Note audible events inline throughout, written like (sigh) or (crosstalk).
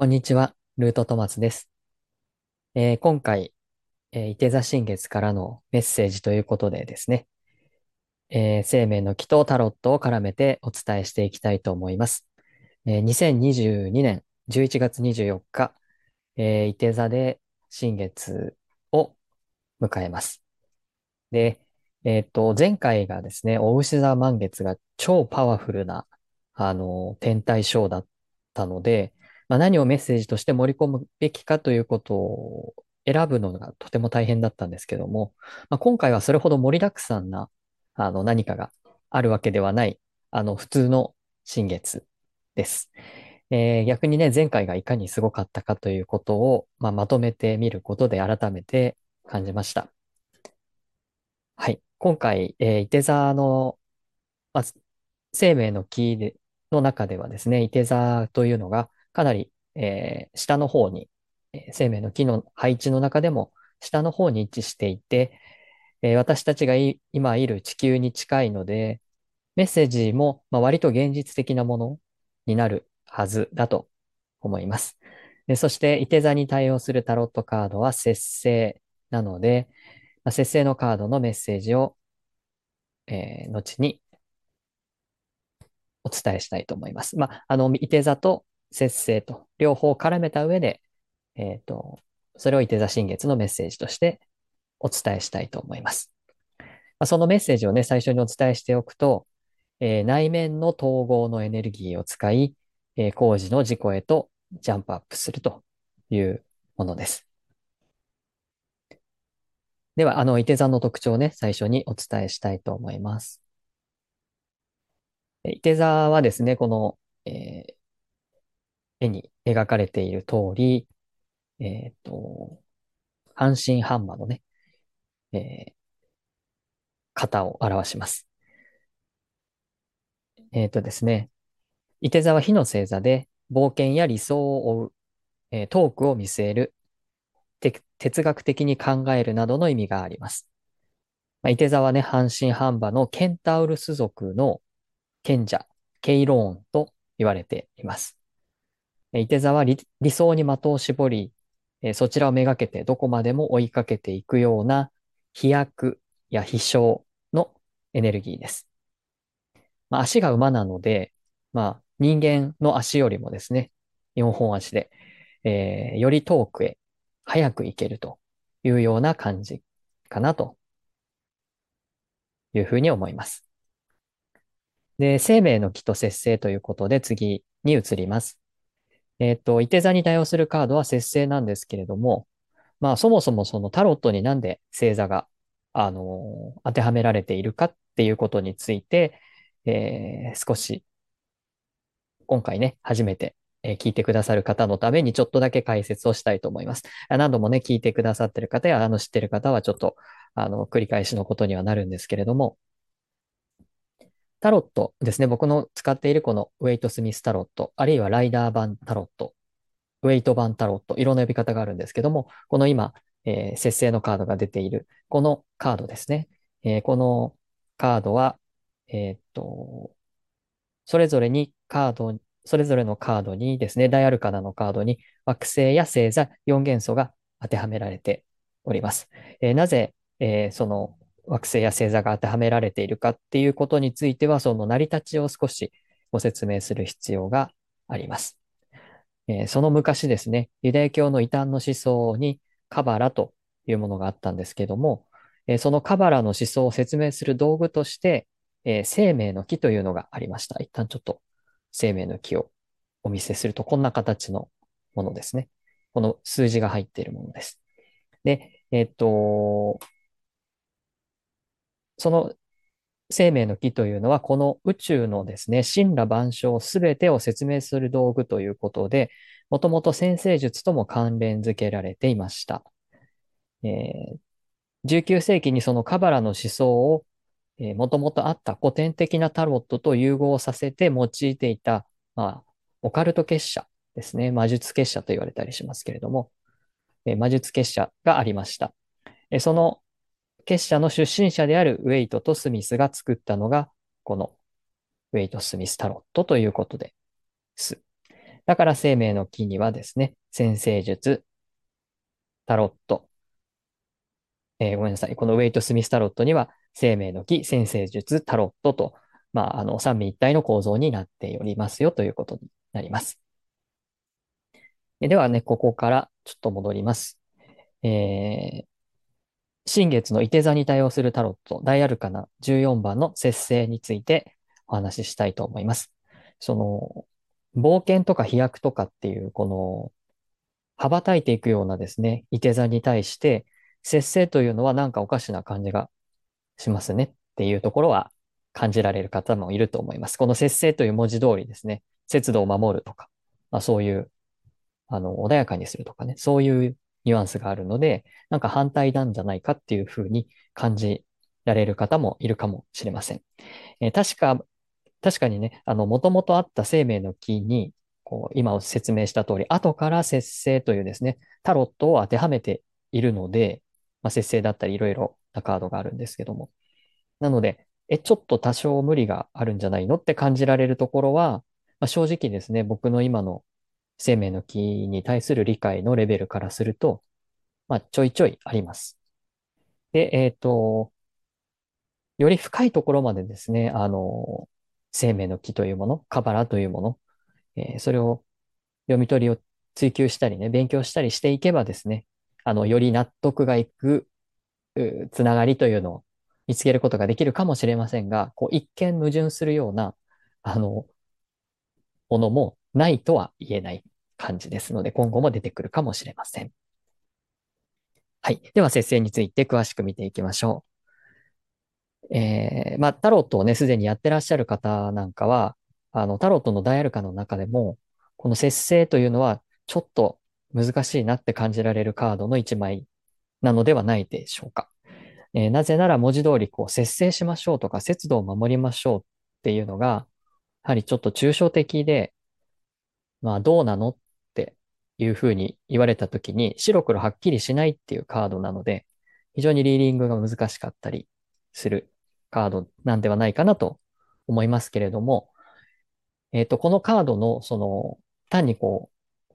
こんにちは、ルートトマツです。えー今回、えー、伊手座新月からのメッセージということでですね、えー生命の木とタロットを絡めてお伝えしていきたいと思います。えー2022年11月24日、えー、伊手座で新月を迎えます。で、えっと、前回がですね、お牛座満月が超パワフルな、あの、天体ショーだったので、まあ、何をメッセージとして盛り込むべきかということを選ぶのがとても大変だったんですけども、まあ、今回はそれほど盛りだくさんな、あの、何かがあるわけではない、あの、普通の新月です。えー逆にね、前回がいかにすごかったかということを、まあ、まとめてみることで改めて感じました。はい。今回、えー、いて座の、まず、生命の木での中ではですね、いて座というのがかなり、えー下の方に、生命の木の配置の中でも下の方に位置していて、えー私たちがい今いる地球に近いので、メッセージも、まあ、割と現実的なものになるはずだと思います。でそして、いて座に対応するタロットカードは節制なので、まあ、節制のカードのメッセージを、えー後にお伝えしたいと思います。まあ、あの、いて座と節制と両方絡めた上で、えっと、それをいて座新月のメッセージとしてお伝えしたいと思います。まあ、そのメッセージをね、最初にお伝えしておくと、えー内面の統合のエネルギーを使い、えー工事の事故へとジャンプアップするというものです。では、あの、いて座の特徴をね、最初にお伝えしたいと思います。えーいて座はですね、この、えー絵に描かれている通り、えっと、半身半馬のね、えー型を表します。えっとですね、いて座は火の星座で冒険や理想を追う、えートークを見据える、哲学的に考えるなどの意味があります。まあ、いて座はね、半身半馬のケンタウルス族の賢者、ケイローンと言われています。えーいて座は理、想に的を絞り、えそちらをめがけてどこまでも追いかけていくような飛躍や飛翔のエネルギーです。まあ、足が馬なので、まあ、人間の足よりもですね、4本足で、えーより遠くへ早く行けるというような感じかなというふうに思います。で、生命の木と節制ということで次に移ります。えっと、いて座に対応するカードは節制なんですけれども、まあそもそもそのタロットになんで星座が、あのー当てはめられているかっていうことについて、えー少し今回ね、初めて、え聞いてくださる方のためにちょっとだけ解説をしたいと思います。何度もね、聞いてくださってる方や、あの、知ってる方はちょっと、あの、繰り返しのことにはなるんですけれども、タロットですね、僕の使っているこのウェイトスミスタロット、あるいはライダー版タロット、ウェイト版タロット、いろんな呼び方があるんですけども、この今、えー節制のカードが出ている、このカードですね。えーこのカードは、えーっと、それぞれにカード、それぞれのカードにですね、大アルカナのカードに惑星や星座4元素が当てはめられております。えーなぜ、えーその惑星や星座が当てはめられているかっていうことについては、その成り立ちを少しご説明する必要があります。えーその昔ですね、ユダヤ教の異端の思想にカバラというものがあったんですけども、えーそのカバラの思想を説明する道具として、えー生命の木というのがありました。一旦ちょっと生命の木をお見せすると、こんな形のものですね。この数字が入っているものです。で、えっと、その生命の木というのは、この宇宙のですね、神羅万象すべてを説明する道具ということで、もともと先生術とも関連づけられていました。えー19世紀にそのカバラの思想を、えー、もともとあった古典的なタロットと融合させて用いていた、まあ、オカルト結社ですね。魔術結社と言われたりしますけれども、えー魔術結社がありました。えーその結社の出身者であるウェイトとスミスが作ったのが、このウェイト・スミス・タロットということです。だから生命の木にはですね、先生術、タロット、えー、ごめんなさい。このウェイト・スミス・タロットには、生命の木、先生術、タロットと、まあ、あの、三位一体の構造になっておりますよということになります。ではね、ここからちょっと戻ります。えー、新月の伊手座に対応するタロット、大アルカナ14番の節制についてお話ししたいと思います。その、冒険とか飛躍とかっていう、この、羽ばたいていくようなですね、伊手座に対して、節制というのはなんかおかしな感じがしますねっていうところは感じられる方もいると思います。この節制という文字通りですね、節度を守るとか、まあ、そういう、あの、穏やかにするとかね、そういうニュアンスがあるので、なんか反対なんじゃないかっていうふうに感じられる方もいるかもしれません。えー、確か、確かにね、あの、もともとあった生命の木に、こう、今説明した通り、後から節制というですね、タロットを当てはめているので、まあ、節制だったりいろいろなカードがあるんですけども。なので、え、ちょっと多少無理があるんじゃないのって感じられるところは、まあ、正直ですね、僕の今の生命の木に対する理解のレベルからすると、まあ、ちょいちょいあります。で、えっ、ー、と、より深いところまでですね、あの、生命の木というもの、カバラというもの、えー、それを読み取りを追求したりね、勉強したりしていけばですね、あの、より納得がいく、つながりというのを見つけることができるかもしれませんが、こう、一見矛盾するような、あの、ものもないとは言えない感じですので、今後も出てくるかもしれません。はい。では、節制について詳しく見ていきましょう。えー、まあ、タロットをね、すでにやってらっしゃる方なんかは、あの、タロットのダイアルカの中でも、この節制というのは、ちょっと難しいなって感じられるカードの一枚なのではないでしょうか。えー、なぜなら文字通りこう節制しましょうとか節度を守りましょうっていうのが、やはりちょっと抽象的で、まあどうなの？っていうふうに言われたときに白黒はっきりしないっていうカードなので、非常にリーディングが難しかったりするカードなんではないかなと思いますけれども、えっ、ー、と、このカードのその単にこう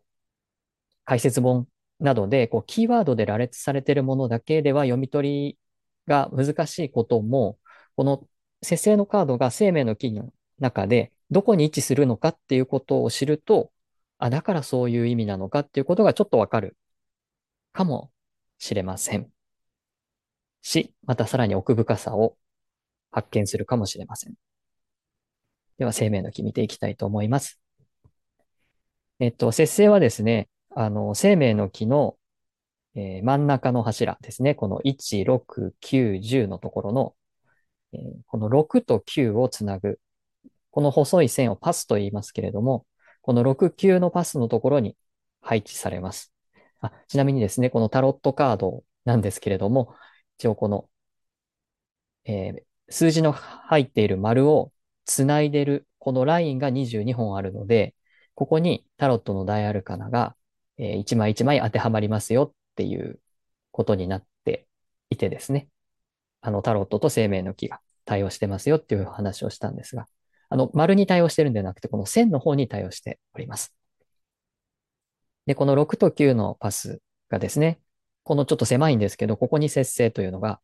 解説本などでこうキーワードで羅列されているものだけでは読み取りが難しいことも、この節制のカードが生命の木の中でどこに位置するのかっていうことを知ると、あ、だからそういう意味なのかっていうことがちょっとわかるかもしれません。し、またさらに奥深さを発見するかもしれません。では、生命の木見ていきたいと思います。えっと、節制はですね、あの、生命の木のえー、真ん中の柱ですね。この1、6、9、10のところの、えー、この6と9をつなぐ。この細い線をパスと言いますけれども、この6、9のパスのところに配置されます。あちなみにですね、このタロットカードなんですけれども、一応この、えー、数字の入っている丸をつないでる、このラインが22本あるので、ここにタロットの大アルカナが、えー、1枚1枚当てはまりますよっていうことになっていてですね、あの、タロットと生命の木が対応してますよっていう話をしたんですが、あの、丸に対応してるんではなくて、この線の方に対応しております。で、この6と9のパスがですね、このちょっと狭いんですけど、ここに節制というのが、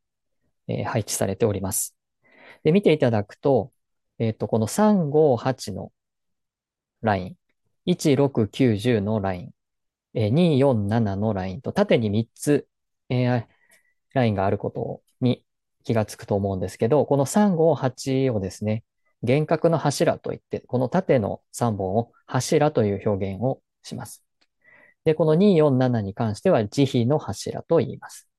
えー、配置されております。で、見ていただくと、えっ、ー、と、この3、5、8のライン、1、6、9、10のライン、えー、2、4、7のラインと縦に3つ、えー、ラインがあることに気がつくと思うんですけど、この3、5、8をですね、幻覚の柱といって、この縦の3本を柱という表現をします。で、この2、4、7に関しては慈悲の柱と言います。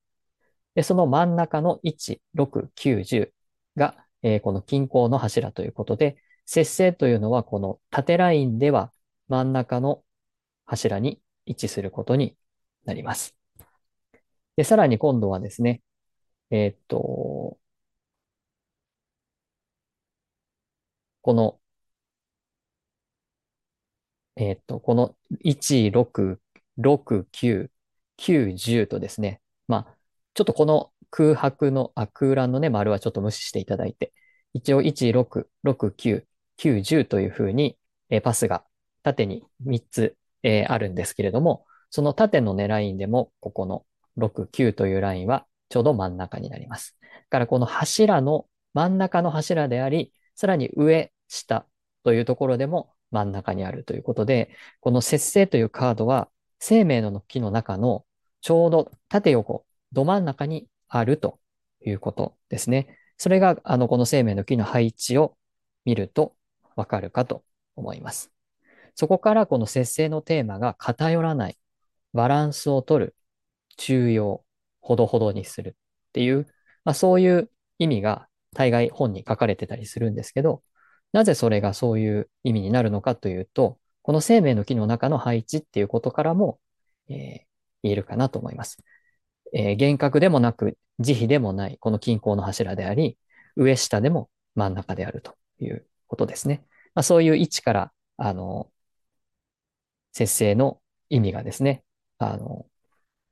で、その真ん中の1、6、9、10が、えー、この均衡の柱ということで、節制というのはこの縦ラインでは真ん中の柱に一致することになります。で、さらに今度はですね、えー、っと、この、えー、っと、この1、6、6、9、9、10とですね、まあ、ちょっとこの空白の、あ、空欄のね、丸はちょっと無視していただいて、一応1、6、6、9、9、10というふうに、えパスが縦に3つ、えー、あるんですけれども、その縦のね、ラインでも、ここの6、9というラインはちょうど真ん中になります。だからこの柱の真ん中の柱であり、さらに上、下というところでも真ん中にあるということで、この節制というカードは生命の木の中のちょうど縦横、ど真ん中にあるということですね。それが、あの、この生命の木の配置を見るとわかるかと思います。そこからこの節制のテーマが偏らない、バランスを取る、中庸、ほどほどにするっていう、まあ、そういう意味が大概本に書かれてたりするんですけど、なぜそれがそういう意味になるのかというと、この生命の木の中の配置っていうことからも、えー、言えるかなと思います。えー、幻覚でもなく、慈悲でもない、この均衡の柱であり、上下でも真ん中であるということですね。まあ、そういう位置から、あの、節制の意味がですね、あの、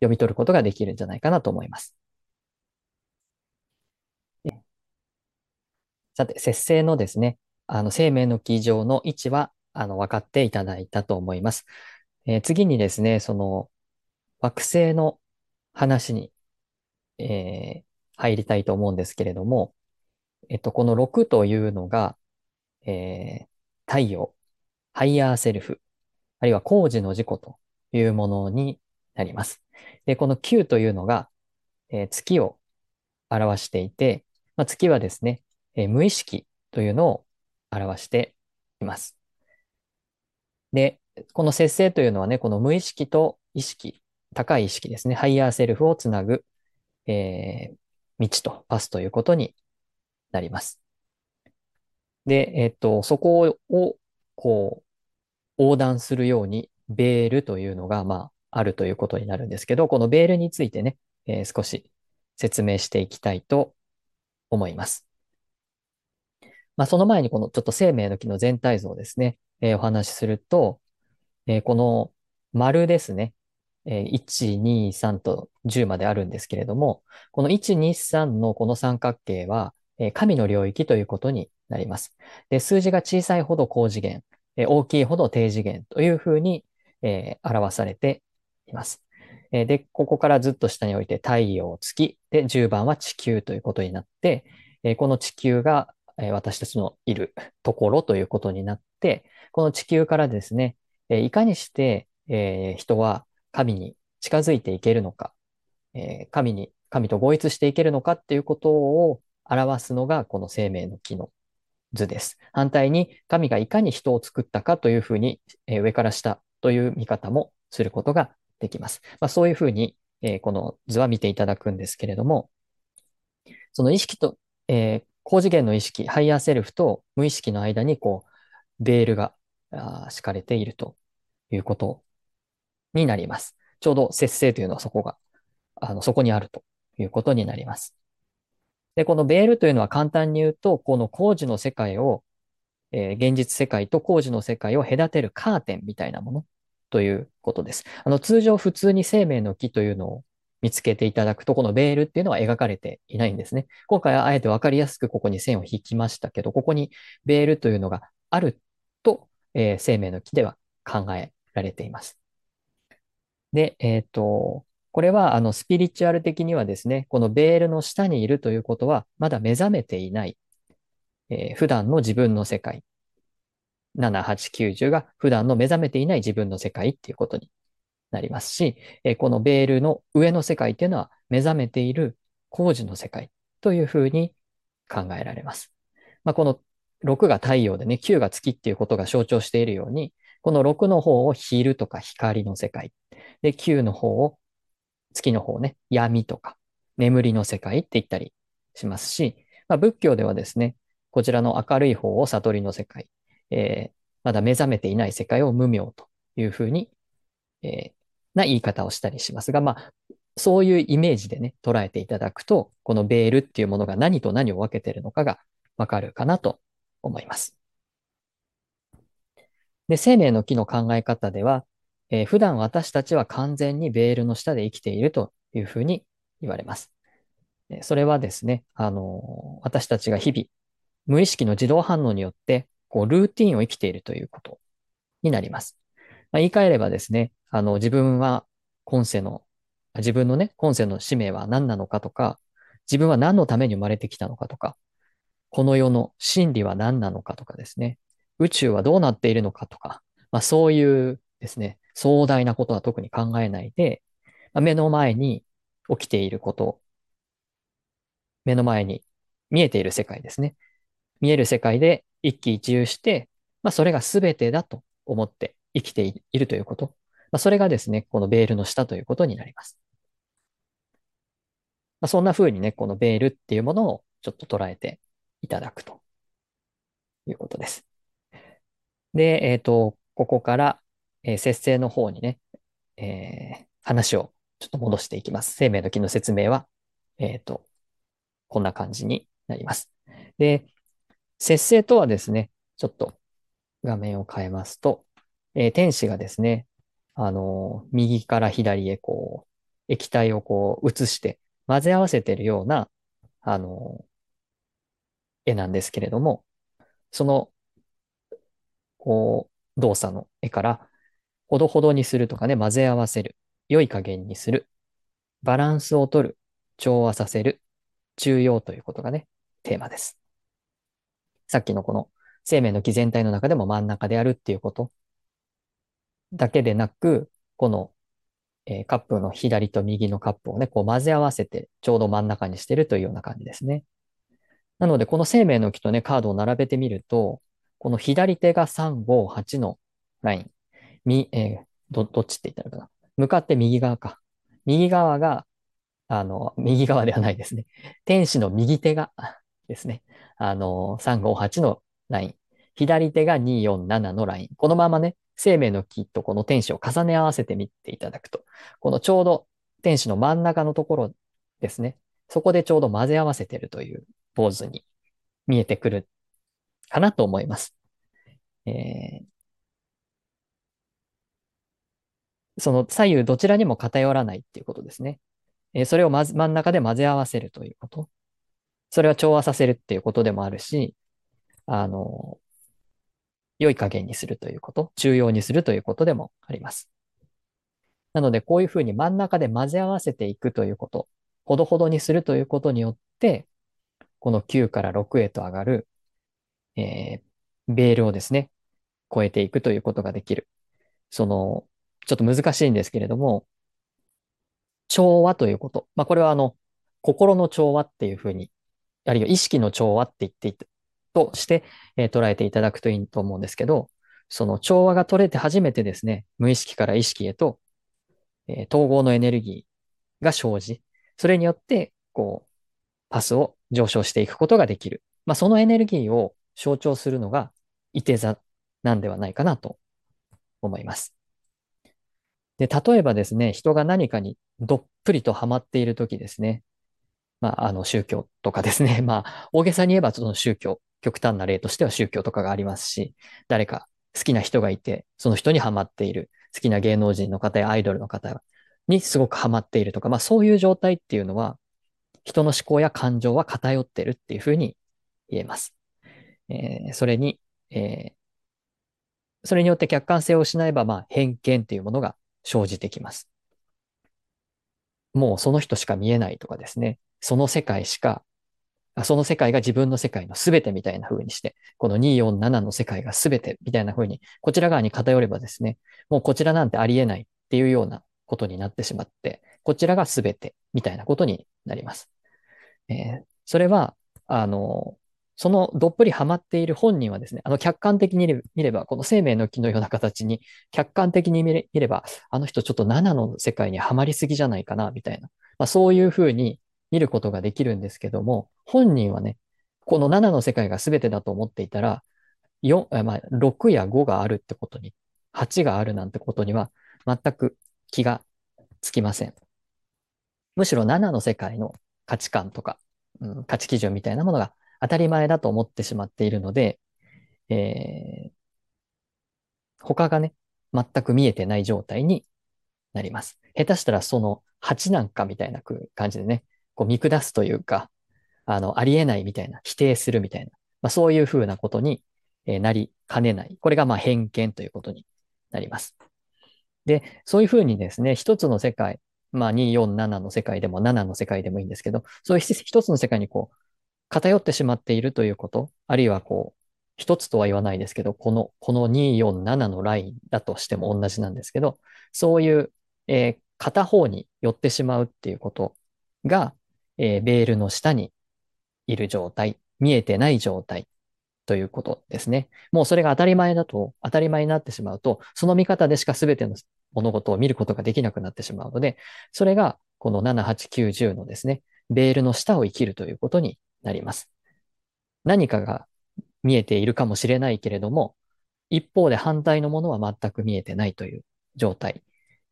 読み取ることができるんじゃないかなと思います。さて、節制のですね、あの、生命の樹上の位置は、あの、分かっていただいたと思います。えー、次にですね、その、惑星の話に、えー、入りたいと思うんですけれども、えっと、この6というのが、えー、太陽、ハイヤーセルフ、あるいは高次の自己というものになります。で、この9というのが、えー、月を表していて、まあ、月はですね、えー、無意識というのを表しています。で、この節制というのはね、この無意識と意識、高い意識ですね、ハイヤーセルフをつなぐ、えー、道とパスということになります。で、えっと、そこを、こう、横断するように、ベールというのが、まあ、あるということになるんですけど、このベールについてね、えー、少し説明していきたいと思います。まあ、その前にこのちょっと生命の木の全体像ですね、えー、お話しすると、えー、この丸ですね、えー、1、2、3と10まであるんですけれども、この1、2、3のこの三角形は、え、神の領域ということになります。で、数字が小さいほど高次元、え、大きいほど低次元というふうに、え、表されています。え、で、ここからずっと下に置いて太陽、月、で、10番は地球ということになって、え、この地球がえ私たちのいるところということになって、この地球からですね、えいかにして、え人は神に近づいていけるのか、え神に、神と合一していけるのかっていうことを表すのがこの生命の木の図です。反対に神がいかに人を作ったかというふうに、え上から下という見方もすることができます。まあ、そういうふうに、えこの図は見ていただくんですけれども、その意識と、え、高次元の意識、ハイヤーセルフと無意識の間に、こう、ベールが敷かれているということになります。ちょうど節制というのはそこが、あの、そこにあるということになります。で、このベールというのは簡単に言うと、この高次の世界を、えー、現実世界と工事の世界を隔てるカーテンみたいなものということです。あの、通常普通に生命の木というのを見つけていただくと、このベールっていうのは描かれていないんですね。今回はあえてわかりやすくここに線を引きましたけど、ここにベールというのがあると、えー、生命の木では考えられています。で、えっ、ー、と、これはあのスピリチュアル的にはですね、このベールの下にいるということは、まだ目覚めていない、えー、普段の自分の世界、7,8,90が普段の目覚めていない自分の世界っていうことになりますし、えこのベールの上の世界っていうのは目覚めている工事の世界というふうに考えられます。まあ、この6が太陽でね、9が月っていうことが象徴しているように、この6の方を昼とか光の世界。で、9の方を、月の方ね、闇とか眠りの世界って言ったりしますし、まあ、仏教ではですね、こちらの明るい方を悟りの世界、えー、まだ目覚めていない世界を無明というふうに、えー、な言い方をしたりしますが、まあ、そういうイメージでね、捉えていただくと、このベールっていうものが何と何を分けてるのかがわかるかなと思います。で、生命の木の考え方では、えー、普段私たちは完全にベールの下で生きているというふうに言われます。それはですね、あの、私たちが日々、無意識の自動反応によって、こう、ルーティンを生きているということになります。まあ、言い換えればですね、あの、自分は今世の、自分のね、今世の使命は何なのかとか、自分は何のために生まれてきたのかとか、この世の真理は何なのかとかですね、宇宙はどうなっているのかとか、まあ、そういうですね、壮大なことは特に考えないで、まあ、目の前に起きていること、目の前に見えている世界ですね。見える世界で一喜一憂して、まあ、それが全てだと思って生きているということ。まあ、それがですね、このベールの下ということになります。まあ、そんな風にね、このベールっていうものをちょっと捉えていただくということです。で、えっ、ー、と、ここから、えー、節制の方にね、えー、話をちょっと戻していきます。生命の木の説明は、えっ、と、こんな感じになります。で、節制とはですね、ちょっと画面を変えますと、えー、天使がですね、あの、右から左へこう、液体をこう移して混ぜ合わせてるような、あの、絵なんですけれども、その、こう、動作の絵から、ほどほどにするとかね、混ぜ合わせる、良い加減にする、バランスを取る、調和させる、中庸ということがね、テーマです。さっきのこの生命の木全体の中でも真ん中であるっていうことだけでなく、この、えー、カップの左と右のカップをね、こう混ぜ合わせてちょうど真ん中にしてるというような感じですね。なので、この生命の木とね、カードを並べてみると、この左手が3、5、8のライン。み、えー、ど、どっちって言ったのかな。向かって右側か。右側が、あの、右側ではないですね。天使の右手が (laughs) ですね。あの、358のライン。左手が247のライン。このままね、生命の木とこの天使を重ね合わせてみていただくと、このちょうど天使の真ん中のところですね。そこでちょうど混ぜ合わせてるというポーズに見えてくるかなと思います。えー、その左右どちらにも偏らないっていうことですね。えー、それをまず真ん中で混ぜ合わせるということ。それは調和させるっていうことでもあるし、あの、良い加減にするということ、重要にするということでもあります。なので、こういうふうに真ん中で混ぜ合わせていくということ、ほどほどにするということによって、この9から6へと上がる、えー、ベールをですね、超えていくということができる。その、ちょっと難しいんですけれども、調和ということ。まあ、これはあの、心の調和っていうふうにあるいは意識の調和って言ってとして、えー、捉えていただくといいと思うんですけど、その調和が取れて初めてですね、無意識から意識へと、えー、統合のエネルギーが生じ、それによって、こう、パスを上昇していくことができる。まあ、そのエネルギーを象徴するのが、いて座なんではないかなと思います。で、例えばですね、人が何かにどっぷりとハマっているときですね、まあ、あの、宗教とかですね。(laughs) まあ、大げさに言えば、その宗教、極端な例としては宗教とかがありますし、誰か好きな人がいて、その人にハマっている、好きな芸能人の方やアイドルの方にすごくハマっているとか、まあ、そういう状態っていうのは、人の思考や感情は偏ってるっていうふうに言えます。えー、それに、えー、それによって客観性を失えば、まあ、偏見っていうものが生じてきます。もうその人しか見えないとかですね。その世界しか、その世界が自分の世界の全てみたいな風にして、この247の世界が全てみたいな風に、こちら側に偏ればですね、もうこちらなんてありえないっていうようなことになってしまって、こちらが全てみたいなことになります。えー、それは、あの、そのどっぷりハマっている本人はですね、あの客観的に見れば、この生命の木のような形に客観的に見れば、あの人ちょっと7の世界にはまりすぎじゃないかな、みたいな。まあ、そういうふうに見ることができるんですけども、本人はね、この7の世界が全てだと思っていたら、4、まあ、6や5があるってことに、8があるなんてことには全く気がつきません。むしろ7の世界の価値観とか、うん、価値基準みたいなものが当たり前だと思ってしまっているので、えー、他がね、全く見えてない状態になります。下手したらその8なんかみたいな感じでね、こう見下すというか、あの、ありえないみたいな、否定するみたいな、まあ、そういうふうなことになりかねない。これがまあ偏見ということになります。で、そういうふうにですね、一つの世界、まあ2、4、7の世界でも7の世界でもいいんですけど、そういう一つの世界にこう、偏ってしまっているということ、あるいはこう、一つとは言わないですけど、この、この2、4、7のラインだとしても同じなんですけど、そういう、えー、片方に寄ってしまうっていうことが、えー、ベールの下にいる状態、見えてない状態ということですね。もうそれが当たり前だと、当たり前になってしまうと、その見方でしか全ての物事を見ることができなくなってしまうので、それがこの7、8、9、10のですね、ベールの下を生きるということになります。何かが見えているかもしれないけれども、一方で反対のものは全く見えてないという状態。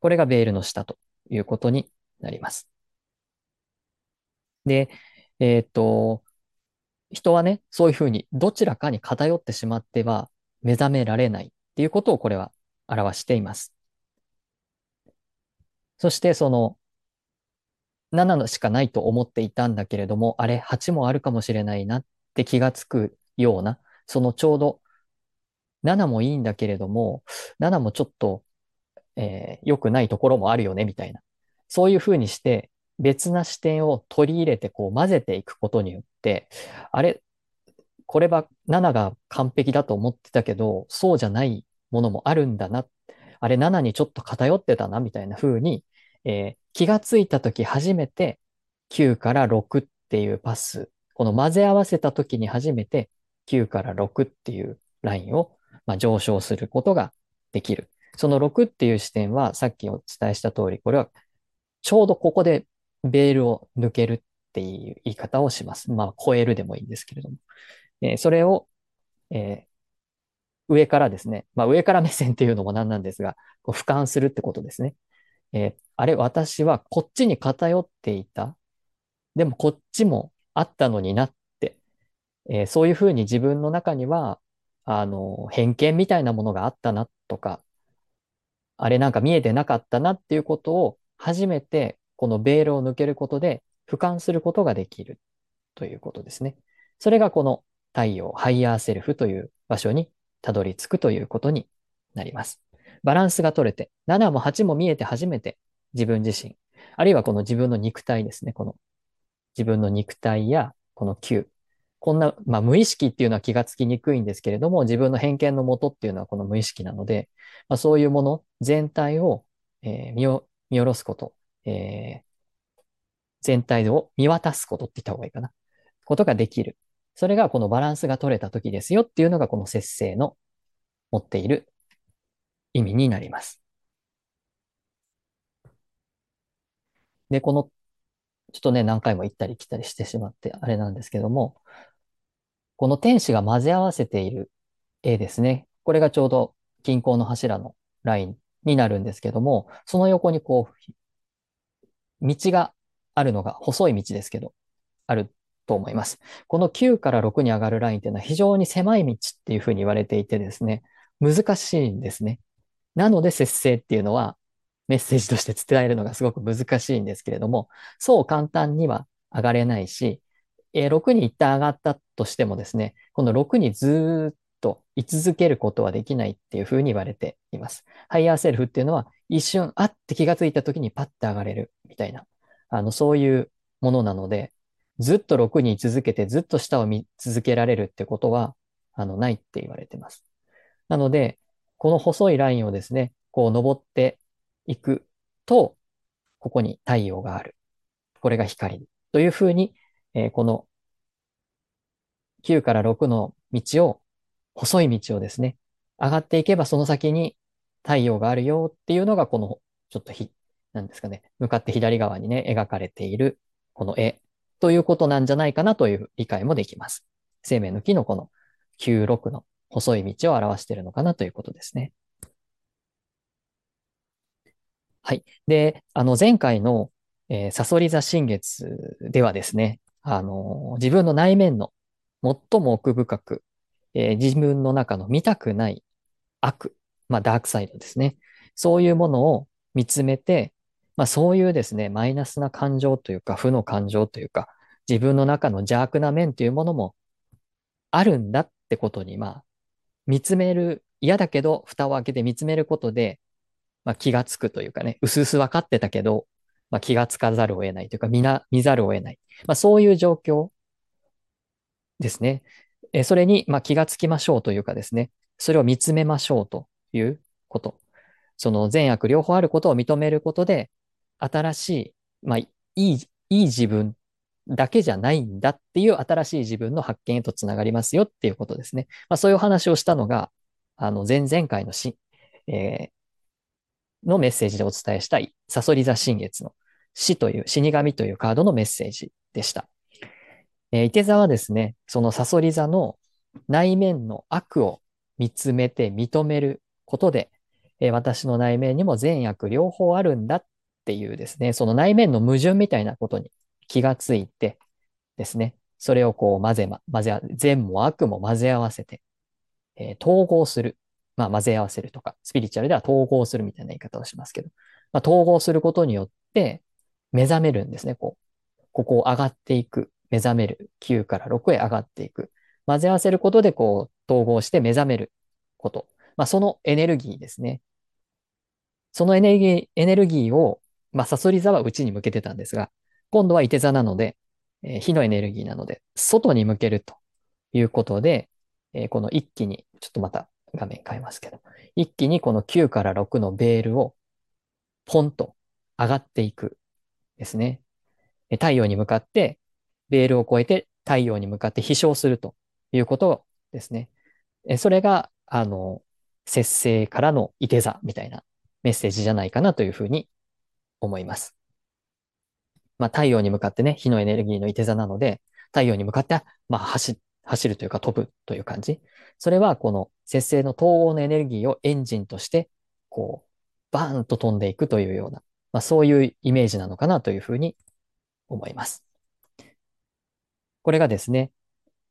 これがベールの下ということになります。で、えっ、と、人はね、そういうふうにどちらかに偏ってしまっては目覚められないっていうことをこれは表しています。そしてその7のしかないと思っていたんだけれども、あれ8もあるかもしれないなって気がつくような、そのちょうど7もいいんだけれども、7もちょっと、えー、良くないところもあるよね、みたいな。そういうふうにして別な視点を取り入れてこう混ぜていくことによって、あれ、これは7が完璧だと思ってたけど、そうじゃないものもあるんだな。あれ7にちょっと偏ってたな、みたいな風に、えー、気がついたとき初めて9から6っていうパス、この混ぜ合わせたときに初めて9から6っていうラインを、まあ、上昇することができる。その6っていう視点はさっきお伝えした通り、これはちょうどここでベールを抜けるっていう言い方をします。まあ、超えるでもいいんですけれども。えー、それを、えー、上からですね、まあ、上から目線っていうのも何なんですが、こう俯瞰するってことですね。えー、あれ、私はこっちに偏っていた。でもこっちもあったのになって、えー、そういうふうに自分の中には、あの、偏見みたいなものがあったなとか、あれなんか見えてなかったなっていうことを初めてこのベールを抜けることで俯瞰することができるということですね。それがこの太陽、ハイヤーセルフという場所にたどり着くということになります。バランスが取れて、7も8も見えて初めて自分自身、あるいはこの自分の肉体ですね。この自分の肉体やこの9。こんな、まあ無意識っていうのは気がつきにくいんですけれども、自分の偏見のもとっていうのはこの無意識なので、まあ、そういうもの全体を、えー、見見下ろすこと、えー、全体を見渡すことって言った方がいいかな。ことができる。それがこのバランスが取れた時ですよっていうのがこの節制の持っている意味になります。で、この、ちょっとね、何回も行ったり来たりしてしまってあれなんですけども、この天使が混ぜ合わせている絵ですね。これがちょうど均衡の柱のラインになるんですけども、その横にこう、道があるのが細い道ですけど、あると思います。この9から6に上がるラインっていうのは非常に狭い道っていうふうに言われていてですね、難しいんですね。なので節制っていうのはメッセージとして伝えるのがすごく難しいんですけれども、そう簡単には上がれないし、え6に一旦上がったとしてもですね、この6にずっと居続けることはできないっていうふうに言われています。ハイヤーセルフっていうのは一瞬、あって気がついた時にパッて上がれるみたいな、あの、そういうものなので、ずっと6に続けてずっと下を見続けられるってことは、あの、ないって言われてます。なので、この細いラインをですね、こう登っていくと、ここに太陽がある。これが光というふうに、えー、この9から6の道を細い道をですね、上がっていけばその先に太陽があるよっていうのがこの、ちょっとひ、なんですかね、向かって左側にね、描かれているこの絵ということなんじゃないかなという理解もできます。生命の木のこの96の細い道を表しているのかなということですね。はい。で、あの、前回の、えー、サソリ座新月ではですね、あの、自分の内面の最も奥深く、えー、自分の中の見たくない悪、まあ、ダークサイドですね。そういうものを見つめて、まあ、そういうですね、マイナスな感情というか、負の感情というか、自分の中の邪悪な面というものもあるんだってことに、まあ、見つめる嫌だけど、蓋を開けて見つめることで、まあ、気がつくというかね、うすうす分かってたけど、まあ、気がつかざるを得ないというか、見な、見ざるを得ない。まあ、そういう状況ですね。えそれに、まあ、気がつきましょうというかですね、それを見つめましょうということ。その善悪両方あることを認めることで、新しい、まあ、いい、いい自分だけじゃないんだっていう新しい自分の発見へとつながりますよっていうことですね。まあ、そういう話をしたのが、あの、前々回のし、えー、のメッセージでお伝えしたい、サソリ座新月の死という、死神というカードのメッセージでした。えー、伊手座はですね、そのサソリ座の内面の悪を見つめて認めることで、えー、私の内面にも善悪両方あるんだっていうですね、その内面の矛盾みたいなことに気がついてですね、それをこう混ぜま、混ぜ、善も悪も混ぜ合わせて、えー、統合する。まあ混ぜ合わせるとか、スピリチュアルでは統合するみたいな言い方をしますけど、まあ、統合することによって目覚めるんですね。こう、ここを上がっていく。目覚める。9から6へ上がっていく。混ぜ合わせることでこう統合して目覚めること。まあそのエネルギーですね。そのエネルギー、エネルギーを、まあサソリ座は内に向けてたんですが、今度は伊手座なので、えー、火のエネルギーなので、外に向けるということで、えー、この一気に、ちょっとまた画面変えますけど、一気にこの9から6のベールをポンと上がっていくですね。太陽に向かって、ベールを越えて太陽に向かって飛翔するということですね。それが、あの、節制からのいて座みたいなメッセージじゃないかなというふうに思います。まあ、太陽に向かってね、火のエネルギーのいて座なので、太陽に向かって、まあ、走、走るというか飛ぶという感じ。それは、この節制の統合のエネルギーをエンジンとして、こう、バーンと飛んでいくというような、まあ、そういうイメージなのかなというふうに思います。これがですね、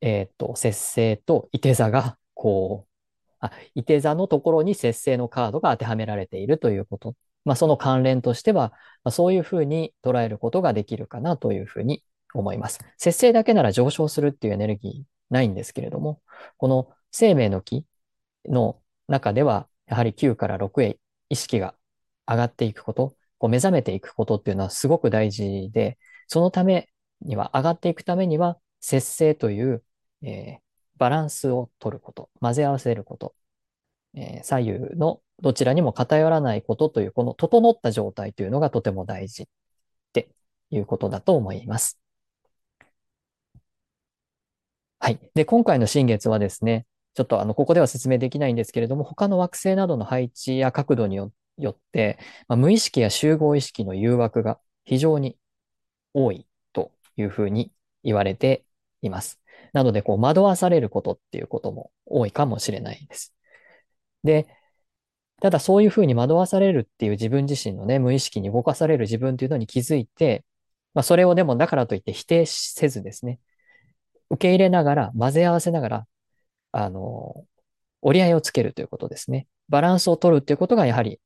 えっ、と、節制といて座が、こう、あ、いて座のところに節制のカードが当てはめられているということまあ、その関連としては、まあ、そういうふうに捉えることができるかなというふうに思います。節制だけなら上昇するっていうエネルギーないんですけれども、この生命の木の中では、やはり9から6へ意識が上がっていくこと、こう目覚めていくことっていうのはすごく大事で、そのためには、上がっていくためには、節制という、えー、バランスを取ること、混ぜ合わせること、えー、左右のどちらにも偏らないことという、この整った状態というのがとても大事っていうことだと思います。はい。で、今回の新月はですね、ちょっとあの、ここでは説明できないんですけれども、他の惑星などの配置や角度によって、まあ、無意識や集合意識の誘惑が非常に多いというふうに言われています。なので、こう、惑わされることっていうことも多いかもしれないです。で、ただそういうふうに惑わされるっていう自分自身のね、無意識に動かされる自分っていうのに気づいて、まあそれをでもだからといって否定せずですね、受け入れながら、混ぜ合わせながら、あの、折り合いをつけるということですね。バランスを取るっていうことがやはり、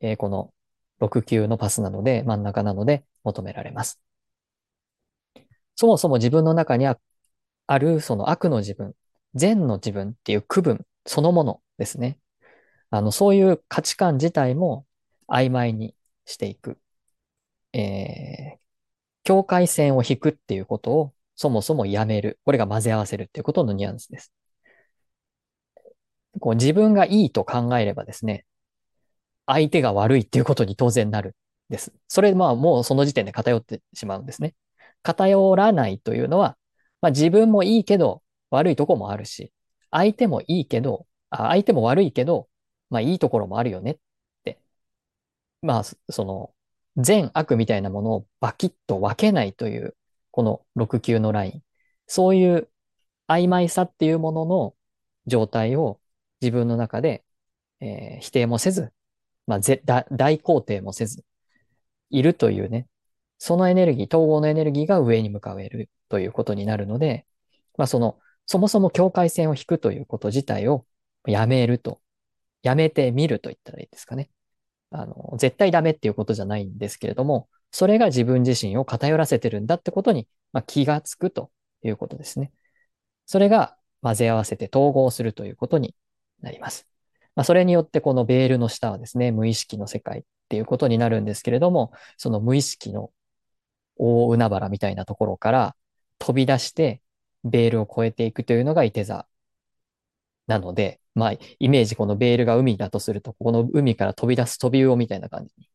えー、この6級のパスなので、真ん中なので求められます。そもそも自分の中にはあるその悪の自分、善の自分っていう区分そのものですね。あの、そういう価値観自体も曖昧にしていく。えー、境界線を引くっていうことをそもそもやめる。これが混ぜ合わせるっていうことのニュアンスです。こう自分がいいと考えればですね、相手が悪いっていうことに当然なるです。それまあもうその時点で偏ってしまうんですね。偏らないというのは、まあ自分もいいけど悪いとこもあるし、相手もいいけど、あ相手も悪いけど、まあいいところもあるよねって。まあ、その、善悪みたいなものをバキッと分けないという、この6級のライン。そういう曖昧さっていうものの状態を自分の中で、えー、否定もせず、まあ、ぜ大肯定もせず、いるというね、そのエネルギー、統合のエネルギーが上に向かえるということになるので、まあその、そもそも境界線を引くということ自体をやめるとやめてみると言ったらいいですかね。あの、絶対ダメっていうことじゃないんですけれども、それが自分自身を偏らせてるんだってことに、まあ、気がつくということですね。それが混ぜ合わせて統合するということになります。まあ、それによってこのベールの下はですね、無意識の世界っていうことになるんですけれども、その無意識の大海原みたいなところから飛び出してベールを越えていくというのが伊手座なので、まあ、イメージこのベールが海だとすると、この海から飛び出す飛び魚みたいな感じに、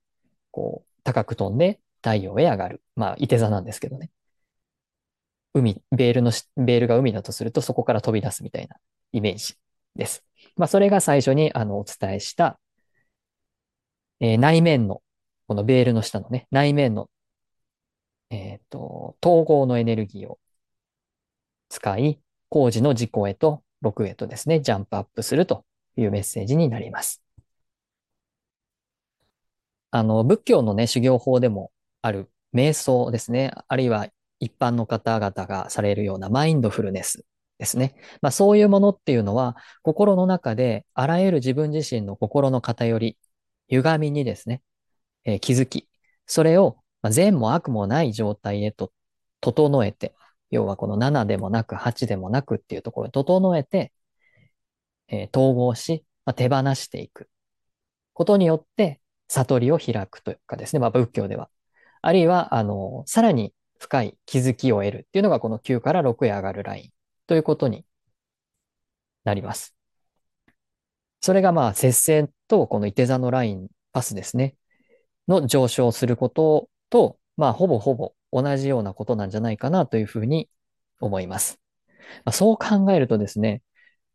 こう、高く飛んで太陽へ上がる。まあ、伊手座なんですけどね。海、ベールのしベールが海だとすると、そこから飛び出すみたいなイメージです。まあ、それが最初にあのお伝えした、えー、内面の、このベールの下のね、内面の、えっ、と、統合のエネルギーを使い、工事の事故へと6へとですね、ジャンプアップするというメッセージになります。あの、仏教のね、修行法でもある瞑想ですね。あるいは一般の方々がされるようなマインドフルネスですね。まあそういうものっていうのは、心の中であらゆる自分自身の心の偏り、歪みにですね、えー、気づき、それを、まあ、善も悪もない状態へと整えて、要はこの7でもなく8でもなくっていうところを整えて、えー、統合し、まあ、手放していくことによって悟りを開くというかですね、まあ仏教では。あるいは、あの、さらに深い気づきを得るっていうのがこの9から6へ上がるラインということになります。それがまあ、節制とこのいて座のライン、パスですね、の上昇することと、まあ、ほぼほぼ同じようなことなんじゃないかなというふうに思います。まあ、そう考えるとですね、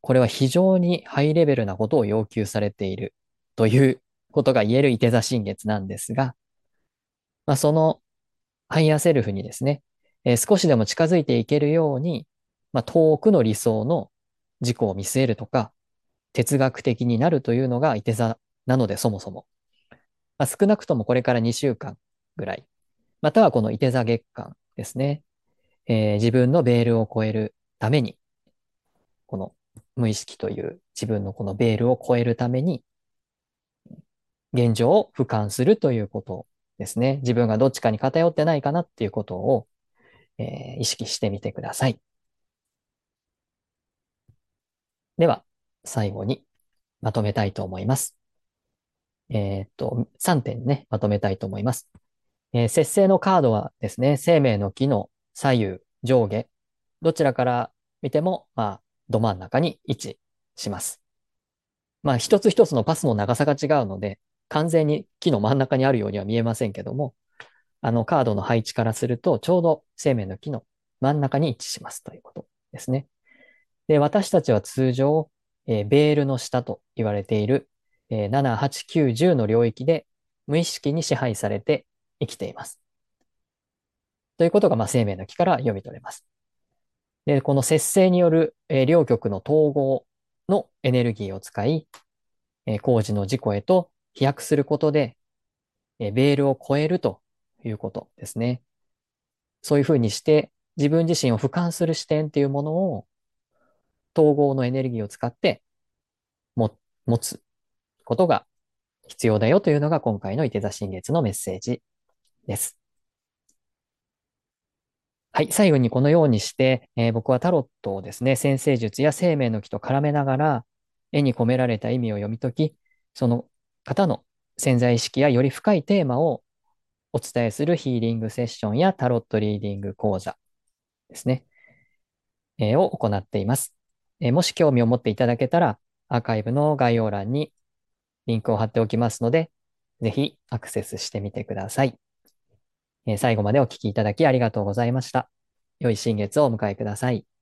これは非常にハイレベルなことを要求されているということが言えるいて座新月なんですが、まあ、そのハイヤーセルフにですね、えー、少しでも近づいていけるように、まあ、遠くの理想の自己を見据えるとか、哲学的になるというのがいて座なのでそもそも。まあ、少なくともこれから2週間ぐらい、またはこのいて座月間ですね、えー、自分のベールを越えるために、この無意識という自分のこのベールを越えるために、現状を俯瞰するということですね。自分がどっちかに偏ってないかなっていうことを、えー、意識してみてください。では、最後にまとめたいと思います。えー、っと、3点ね、まとめたいと思います。えー、節制のカードはですね、生命の木の左右、上下、どちらから見ても、まあ、ど真ん中に位置します。まあ、一つ一つのパスの長さが違うので、完全に木の真ん中にあるようには見えませんけども、あのカードの配置からすると、ちょうど生命の木の真ん中に位置しますということですね。で、私たちは通常、えー、ベールの下と言われている、えー、7、8、9、10の領域で無意識に支配されて生きています。ということが、まあ、生命の木から読み取れます。で、この節制による、えー、両極の統合のエネルギーを使い、えー、工事の事故へと飛躍することで、えベールを超えるということですね。そういうふうにして、自分自身を俯瞰する視点っていうものを、統合のエネルギーを使っても、持つことが必要だよというのが今回の伊手座新月のメッセージです。はい。最後にこのようにして、えー、僕はタロットをですね、先生術や生命の木と絡めながら、絵に込められた意味を読み解き、その方の潜在意識やより深いテーマをお伝えするヒーリングセッションやタロットリーディング講座ですね、えー、を行っています、えー、もし興味を持っていただけたら、アーカイブの概要欄にリンクを貼っておきますので、ぜひアクセスしてみてください。え、最後までお聴きいただきありがとうございました。良い新月をお迎えください。